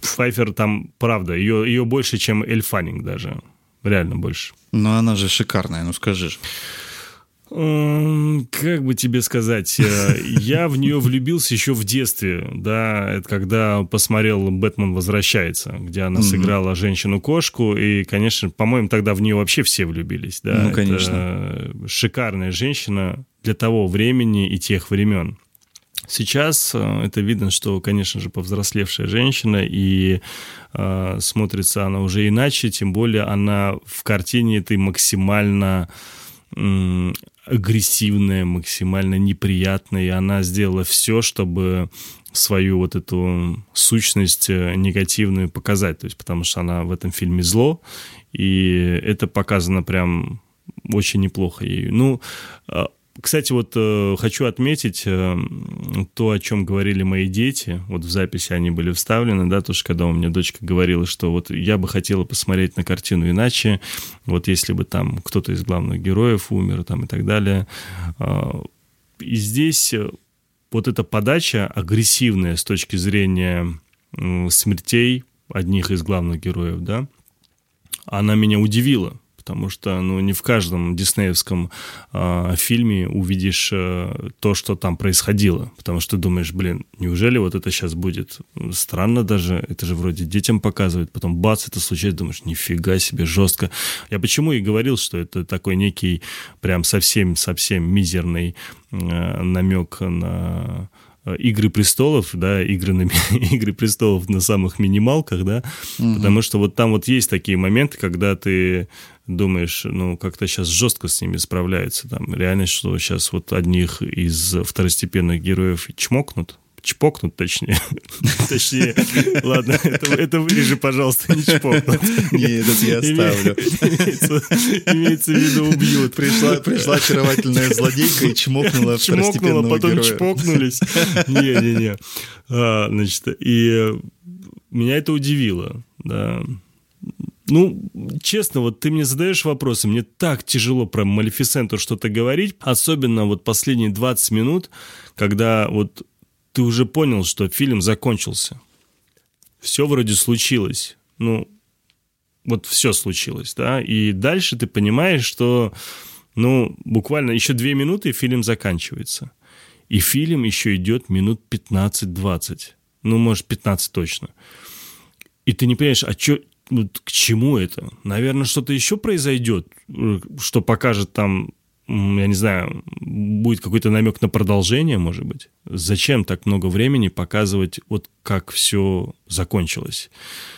Файфер там, правда, ее, ее больше, чем Эльфанинг даже. Реально больше. Но она же шикарная, ну скажи же. Как бы тебе сказать, э, (laughs) я в нее влюбился еще в детстве, да, это когда посмотрел «Бэтмен возвращается», где она сыграла женщину-кошку, и, конечно, по-моему, тогда в нее вообще все влюбились, да. Ну, Это конечно. шикарная женщина для того времени и тех времен. Сейчас э, это видно, что, конечно же, повзрослевшая женщина, и э, смотрится она уже иначе, тем более она в картине этой максимально агрессивная, максимально неприятная, и она сделала все, чтобы свою вот эту сущность э, негативную показать, то есть потому что она в этом фильме зло, и это показано прям очень неплохо ею. Ну, э, кстати, вот э, хочу отметить э, то, о чем говорили мои дети. Вот в записи они были вставлены, да, тоже когда у меня дочка говорила, что вот я бы хотела посмотреть на картину иначе, вот если бы там кто-то из главных героев умер там и так далее. А, И здесь э, вот эта подача агрессивная с точки зрения м, смертей одних из главных героев, да, она меня удивила, потому что ну, не в каждом диснеевском э, фильме увидишь э, то, что там происходило, потому что думаешь, блин, неужели вот это сейчас будет странно даже, это же вроде детям показывают, потом бац, это случается, думаешь, нифига себе, жестко. Я почему и говорил, что это такой некий прям совсем-совсем мизерный э, намек на Э, Игры престолов, да, игры, на, (laughs) Игры престолов на самых минималках, да, угу. потому что вот там вот есть такие моменты, когда ты думаешь, ну, как-то сейчас жестко с ними справляются, там, реально, что сейчас вот одних из второстепенных героев чмокнут, чпокнут, точнее. (laughs) точнее, ладно, это, это вырежи, пожалуйста, не чпокнут. (laughs) Не, этот я оставлю. Имеется, в виду убьют. Пришла, пришла очаровательная злодейка и чмокнула (laughs) Чмокнула, потом героя. чпокнулись. Не-не-не. А, значит, и меня это удивило, да. Ну, честно, вот ты мне задаешь вопросы, мне так тяжело про Малефисенту что-то говорить, особенно вот последние 20 минут, когда вот ты уже понял, что фильм закончился. Все вроде случилось. Ну, вот все случилось, да, и дальше ты понимаешь, что, ну, буквально еще две минуты, и фильм заканчивается. И фильм еще идет минут 15-20. Ну, может, 15 точно. И ты не понимаешь, а чё, ну, к чему это? Наверное, что-то еще произойдет, э, что покажет там я не знаю, будет какой-то намек на продолжение, может быть. Зачем так много времени показывать, вот как все закончилось?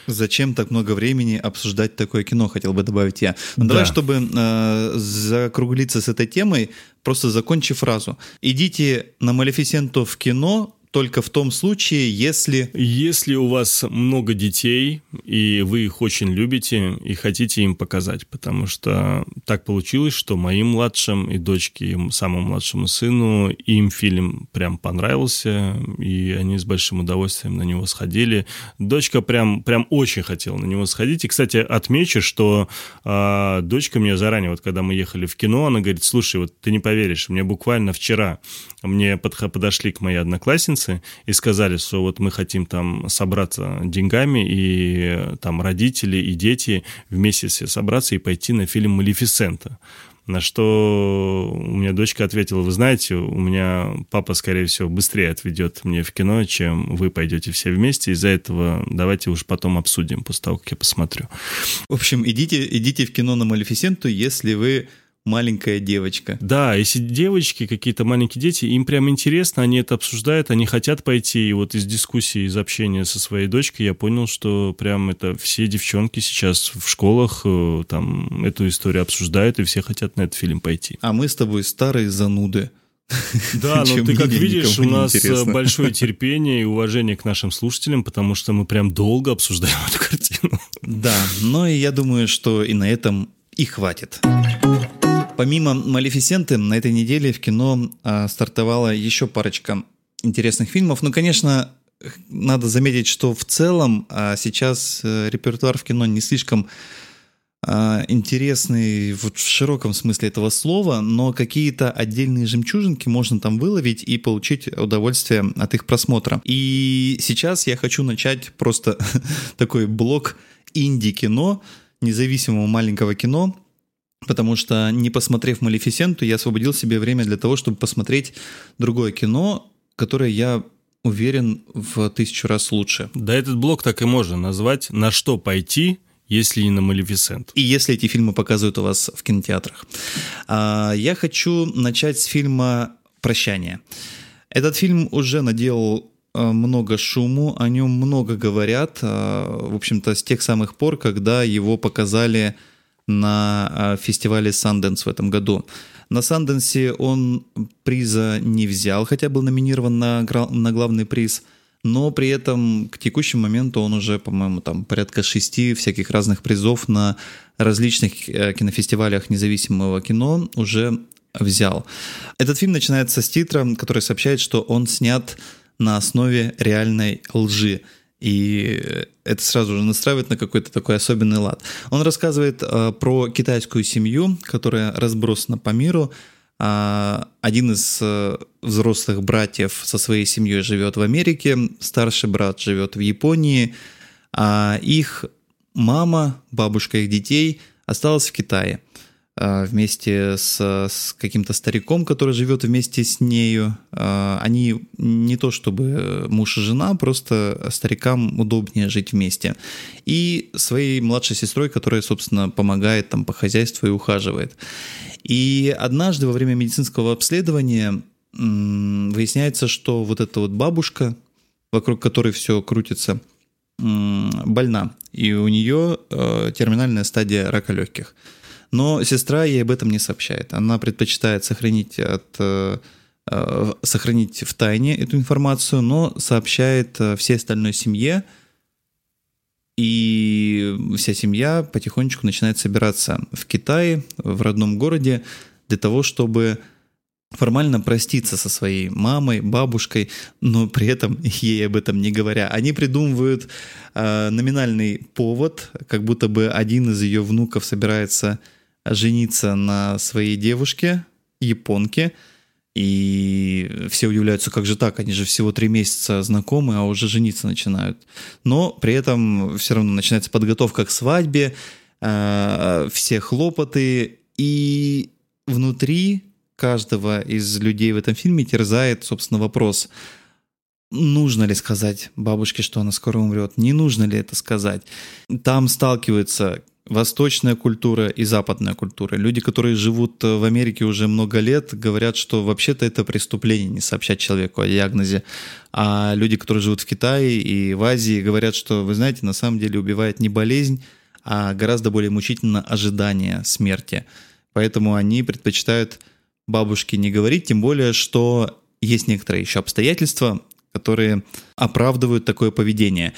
Зачем так много времени обсуждать такое кино, хотел бы добавить я. Но да. Давай, чтобы э, закруглиться с этой темой, просто закончи фразу. Идите на Малефисенту в кино, только в том случае, если... Если у вас много детей, и вы их очень любите, и хотите им показать, потому что так получилось, что моим младшим и дочке, и самому младшему сыну, им фильм прям понравился, и они с большим удовольствием на него сходили. Дочка прям, прям очень хотела на него сходить. И, кстати, отмечу, что э, дочка мне заранее, вот когда мы ехали в кино, она говорит, слушай, вот ты не поверишь, мне буквально вчера мне подошли к моей однокласснице и сказали, что вот мы хотим там собраться деньгами, и там родители и дети вместе все собраться и пойти на фильм «Малефисента». На что у меня дочка ответила, вы знаете, у меня папа, скорее всего, быстрее отведет мне в кино, чем вы пойдете все вместе. Из-за этого давайте уж потом обсудим, после того, как я посмотрю. В общем, идите, идите в кино на Малефисенту, если вы маленькая девочка. Да, если девочки, какие-то маленькие дети, им прям интересно, они это обсуждают, они хотят пойти. И вот из дискуссии, из общения со своей дочкой я понял, что прям это все девчонки сейчас в школах э, там эту историю обсуждают, и все хотят на этот фильм пойти. А мы с тобой старые зануды. Да, (laughs) но ты как видишь, у нас э, большое (laughs) терпение и уважение к нашим слушателям, потому что мы прям долго обсуждаем (laughs) эту картину. Да, но и я думаю, что и на этом и хватит. Помимо «Малефисенты» на этой неделе в кино а, стартовала еще парочка интересных фильмов. Ну, конечно, надо заметить, что в целом а, сейчас а, репертуар в кино не слишком а, интересный в широком смысле этого слова, но какие-то отдельные жемчужинки можно там выловить и получить удовольствие от их просмотра. И сейчас я хочу начать просто (laughs) такой блок инди-кино, независимого маленького кино, потому что не посмотрев «Малефисенту», я освободил себе время для того, чтобы посмотреть другое кино, которое я уверен в тысячу раз лучше. Да этот блок так и можно назвать «На что пойти?» если не на Малефисент. И если эти фильмы показывают у вас в кинотеатрах. А, я хочу начать с фильма «Прощание». Этот фильм уже наделал а, много шуму, о нем много говорят, а, в общем-то, с тех самых пор, когда его показали на а, фестивале Sundance в этом году. На Санденсе он приза не взял, хотя был номинирован на, на главный приз, но при этом к текущему моменту он уже, по-моему, там порядка шести всяких разных призов на различных э, кинофестивалях независимого кино уже взял. Этот фильм начинается с титра, который сообщает, что он снят на основе реальной лжи. И это сразу же настраивает на какой-то такой особенный лад. Он рассказывает э, про китайскую семью, которая разбросана по миру. Э, один из э, взрослых братьев со своей семьей живет в Америке, старший брат живет в Японии, а их мама, бабушка их детей осталась в Китае вместе с, с каким-то стариком, который живет вместе с нею. Э, они не то чтобы муж и жена, просто старикам удобнее жить вместе. И своей младшей сестрой, которая, собственно, помогает там по хозяйству и ухаживает. И однажды во время медицинского обследования выясняется, что вот эта вот бабушка, вокруг которой все крутится, больна, и у нее э, терминальная стадия рака легких. Но сестра ей об этом не сообщает. Она предпочитает сохранить, от, э, э, сохранить в тайне эту информацию, но сообщает всей остальной семье, и вся семья потихонечку начинает собираться в Китае, в родном городе, для того, чтобы формально проститься со своей мамой, бабушкой, но при этом (laughs) ей об этом не говоря. Они придумывают э, номинальный повод, как будто бы один из ее внуков собирается жениться на своей девушке, японке, и все удивляются, как же так, они же всего три месяца знакомы, а уже жениться начинают. Но при этом все равно начинается подготовка к свадьбе, э, все хлопоты, и внутри каждого из людей в этом фильме терзает, собственно, вопрос, нужно ли сказать бабушке, что она скоро умрет, не нужно ли это сказать. Там сталкиваются восточная культура и западная культура. Люди, которые живут в Америке уже много лет, говорят, что вообще-то это преступление не сообщать человеку о диагнозе. А люди, которые живут в Китае и в Азии, говорят, что, вы знаете, на самом деле убивает не болезнь, а гораздо более мучительно ожидание смерти. Поэтому они предпочитают бабушке не говорить, тем более, что есть некоторые еще обстоятельства, которые оправдывают такое поведение.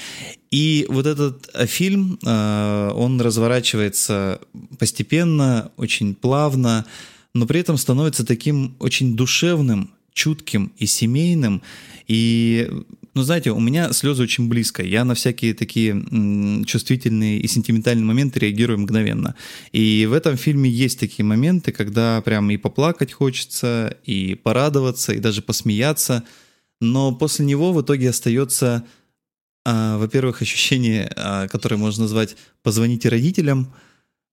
И вот этот э, фильм, э, он разворачивается постепенно, очень плавно, но при этом становится таким очень душевным, чутким и семейным. И ну, знаете, у меня слезы очень близко. Я на всякие такие чувствительные и сентиментальные моменты реагирую мгновенно. И в этом фильме есть такие моменты, когда прям и поплакать хочется, и порадоваться, и даже посмеяться. Но после него в итоге остается, а, во-первых, ощущение, а, которое можно назвать «позвоните родителям»,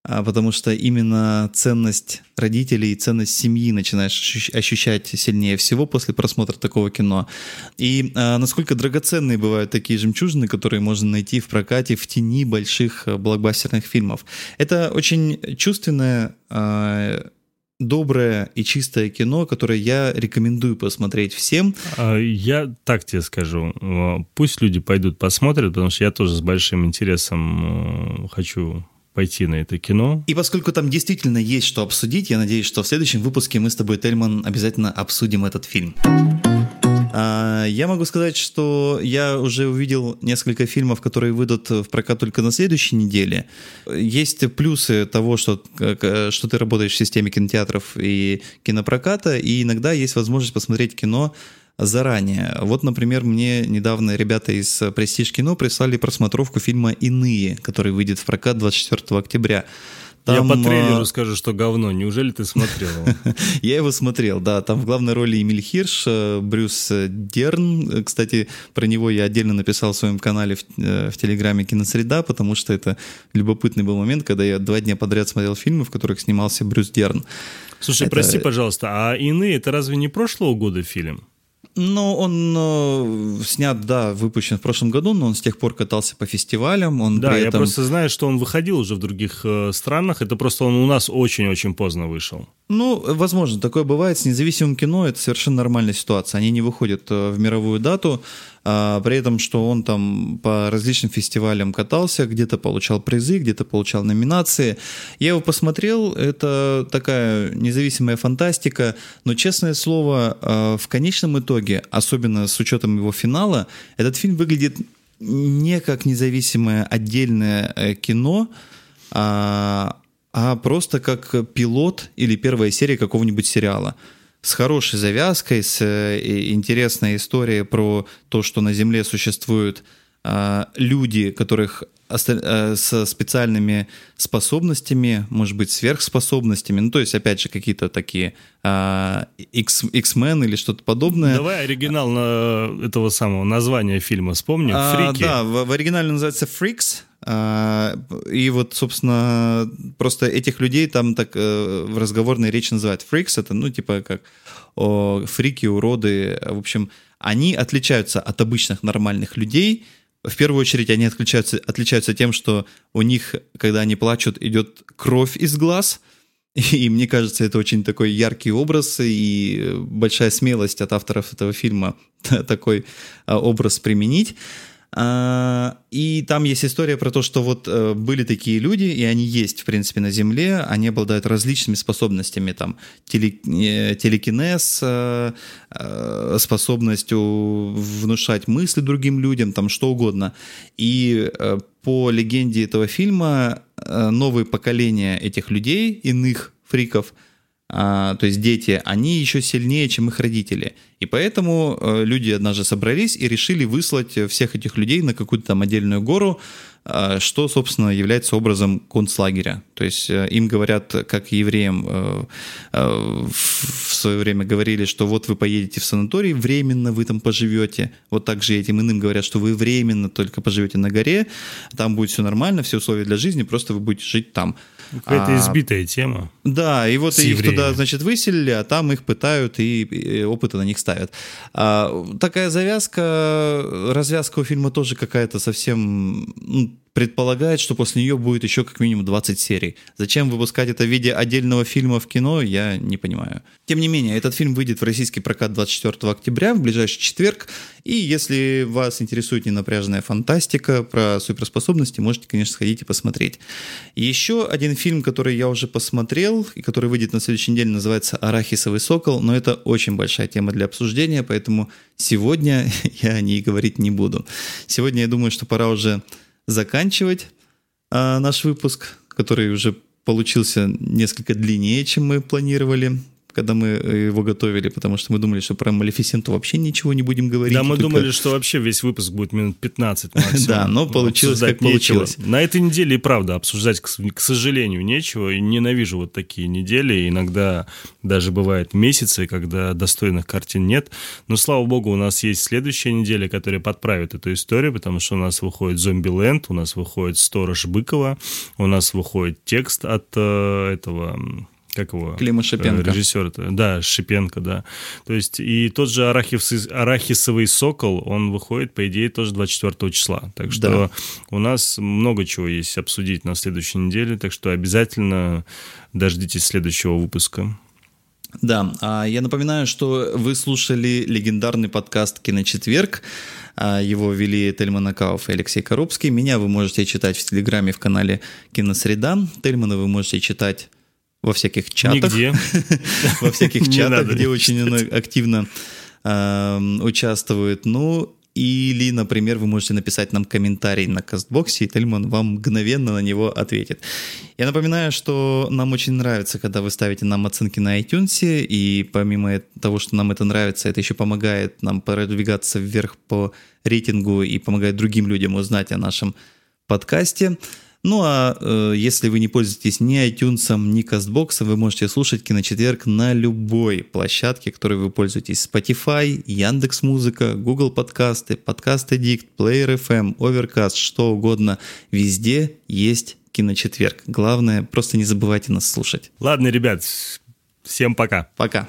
а, потому что именно ценность родителей и ценность семьи начинаешь ощущать сильнее всего после просмотра такого кино. И насколько драгоценные бывают такие жемчужины, которые можно найти в прокате в тени больших блокбастерных фильмов. Это очень чувственное доброе и чистое кино, которое я рекомендую посмотреть всем. А, я так тебе скажу. Пусть люди пойдут посмотрят, потому что я тоже с большим интересом э, хочу пойти на это кино. И поскольку там действительно есть что обсудить, я надеюсь, что в следующем выпуске мы с тобой, Тельман, обязательно обсудим этот фильм. А, я могу сказать, что я уже увидел несколько фильмов, которые выйдут в прокат только на следующей неделе. Есть плюсы того, что, что ты работаешь в системе кинотеатров и кинопроката, и иногда есть возможность посмотреть кино заранее. Вот, например, мне недавно ребята из Престиж кино прислали просмотровку фильма «Иные», который выйдет в прокат 24 октября. Там, Я по трейлеру скажу, что говно. Неужели ты смотрел его? (laughs) Я его смотрел, да. Там в главной роли Эмиль Хирш, э, Брюс Дерн. Кстати, про него я отдельно написал в своем канале в, э, в Телеграме «Киносреда», потому что это любопытный был момент, когда я два дня подряд смотрел фильмы, в которых снимался Брюс Дерн. Слушай, это... прости, пожалуйста, а «Иные» — это разве не прошлого года фильм? Ну, он э, снят, да, выпущен в прошлом году, но он с тех пор катался по фестивалям. Он да, я этом... просто знаю, что он выходил уже в других э, странах. Это просто он у нас очень-очень поздно вышел. Ну, возможно, такое бывает. С независимым кино это совершенно нормальная ситуация. Они не выходят э, в мировую дату, а, при этом, что он там по различным фестивалям катался, где-то получал призы, где-то получал номинации. Я его посмотрел, это такая независимая фантастика, но, честное слово, э, в конечном итоге, особенно с учетом его финала, этот фильм выглядит не как независимое отдельное э, кино, а а просто как пилот или первая серия какого-нибудь сериала с хорошей завязкой, с э, интересной историей про то, что на Земле существуют люди, которых э, со специальными способностями, может быть, сверхспособностями, ну, то есть, опять же, какие-то такие а, X, X-Men или что-то подобное. Давай оригинал на этого самого названия фильма вспомним. А, Фрики. да, в, в оригинале называется Freaks. А, и вот, собственно, просто этих людей там так э, в разговорной речи называют Freaks. Это, ну, типа как о, фрики, уроды. В общем, они отличаются от обычных нормальных людей. В первую очередь они отличаются, отличаются тем, что у них, когда они плачут, идет кровь из глаз. (laughs) И мне кажется, это очень такой яркий образ и большая смелость от авторов этого фильма (laughs) такой а, образ применить. А, И там есть история про то, что вот э, были такие люди, и они есть, в принципе, на Земле, они обладают различными способностями, там, э, телекинез, э, способностью внушать мысли другим людям, там, что угодно. И по легенде этого фильма новые поколения этих людей, иных фриков, а, то есть дети, они еще сильнее, чем их родители. И поэтому э, люди однажды собрались и решили выслать всех этих людей на какую-то там отдельную гору, а, что, собственно, является образом концлагеря. То есть э, им говорят, как евреям э, э, в свое время говорили, что вот вы поедете в санаторий, временно вы там поживете. Вот так же этим иным говорят, что вы временно только поживете на горе, там будет все нормально, все условия для жизни, просто вы будете жить там. Какая-то А, избитая тема. да, и вот их евреями. туда, значит, выселили, а там их пытают и, и опыты на них ставят. А, такая завязка, развязка у фильма тоже какая-то совсем ну, предполагает, что после нее будет еще как минимум 20 серий. Зачем выпускать это в виде отдельного фильма в кино, я не понимаю. Тем не менее, этот фильм выйдет в российский прокат 24 октября, в ближайший четверг. И если вас интересует ненапряжная фантастика про суперспособности, можете, конечно, сходить и посмотреть. Еще один фильм, который я уже посмотрел, и который выйдет на следующей неделе, называется «Арахисовый сокол», но это очень большая тема для обсуждения, поэтому сегодня (laughs) я о ней говорить не буду. Сегодня я думаю, что пора уже заканчивать а, наш выпуск, который уже получился несколько длиннее, чем мы планировали когда мы э, его готовили, потому что мы думали, что про Малефисенту вообще ничего не будем говорить. Да, мы только- думали, что вообще весь выпуск будет минут 15 (laughs) максимум. Да, но получилось, Обсуждать как получилось. На этой неделе и правда обсуждать, к сожалению, нечего. И ненавижу вот такие недели. Иногда даже бывают месяцы, когда достойных картин нет. Но, слава богу, у нас есть следующая неделя, которая подправит эту историю, потому что у нас выходит «Зомби-ленд», у нас выходит «Сторож Быкова», у нас выходит текст от э, этого... как его? Клима Шипенко. Э, Режиссер. Да, Шипенко, да. То есть и тот же арахис- арахисовый сокол, он выходит, по идее, тоже 24 числа. Так что Да. у нас много чего есть обсудить на следующей неделе, так что обязательно дождитесь следующего выпуска. Да, а я напоминаю, что вы слушали легендарный подкаст «Киночетверг». А, Его вели Тельман Акауф и Алексей Коробский. Меня вы можете читать в Телеграме в канале «Киносреда». Тельмана вы можете читать во всяких чатах. Нигде. (laughs) Во всяких чатах, где очень активно эм, участвует. Ну, или, например, вы можете написать нам комментарий на кастбоксе, и Тельман вам мгновенно на него ответит. Я напоминаю, что нам очень нравится, когда вы ставите нам оценки на iTunes, и помимо того, что нам это нравится, это еще помогает нам продвигаться вверх по рейтингу и помогает другим людям узнать о нашем подкасте. Ну а э, если вы не пользуетесь ни iTunes, ни CastBox, вы можете слушать Киночетверг на любой площадке, которой вы пользуетесь. Spotify, Яндекс Музыка, Google подкасты, Подкаст Addict, Player FM, Overcast, что угодно. Везде есть Киночетверг. Главное, просто не забывайте нас слушать. Ладно, ребят, всем пока. Пока.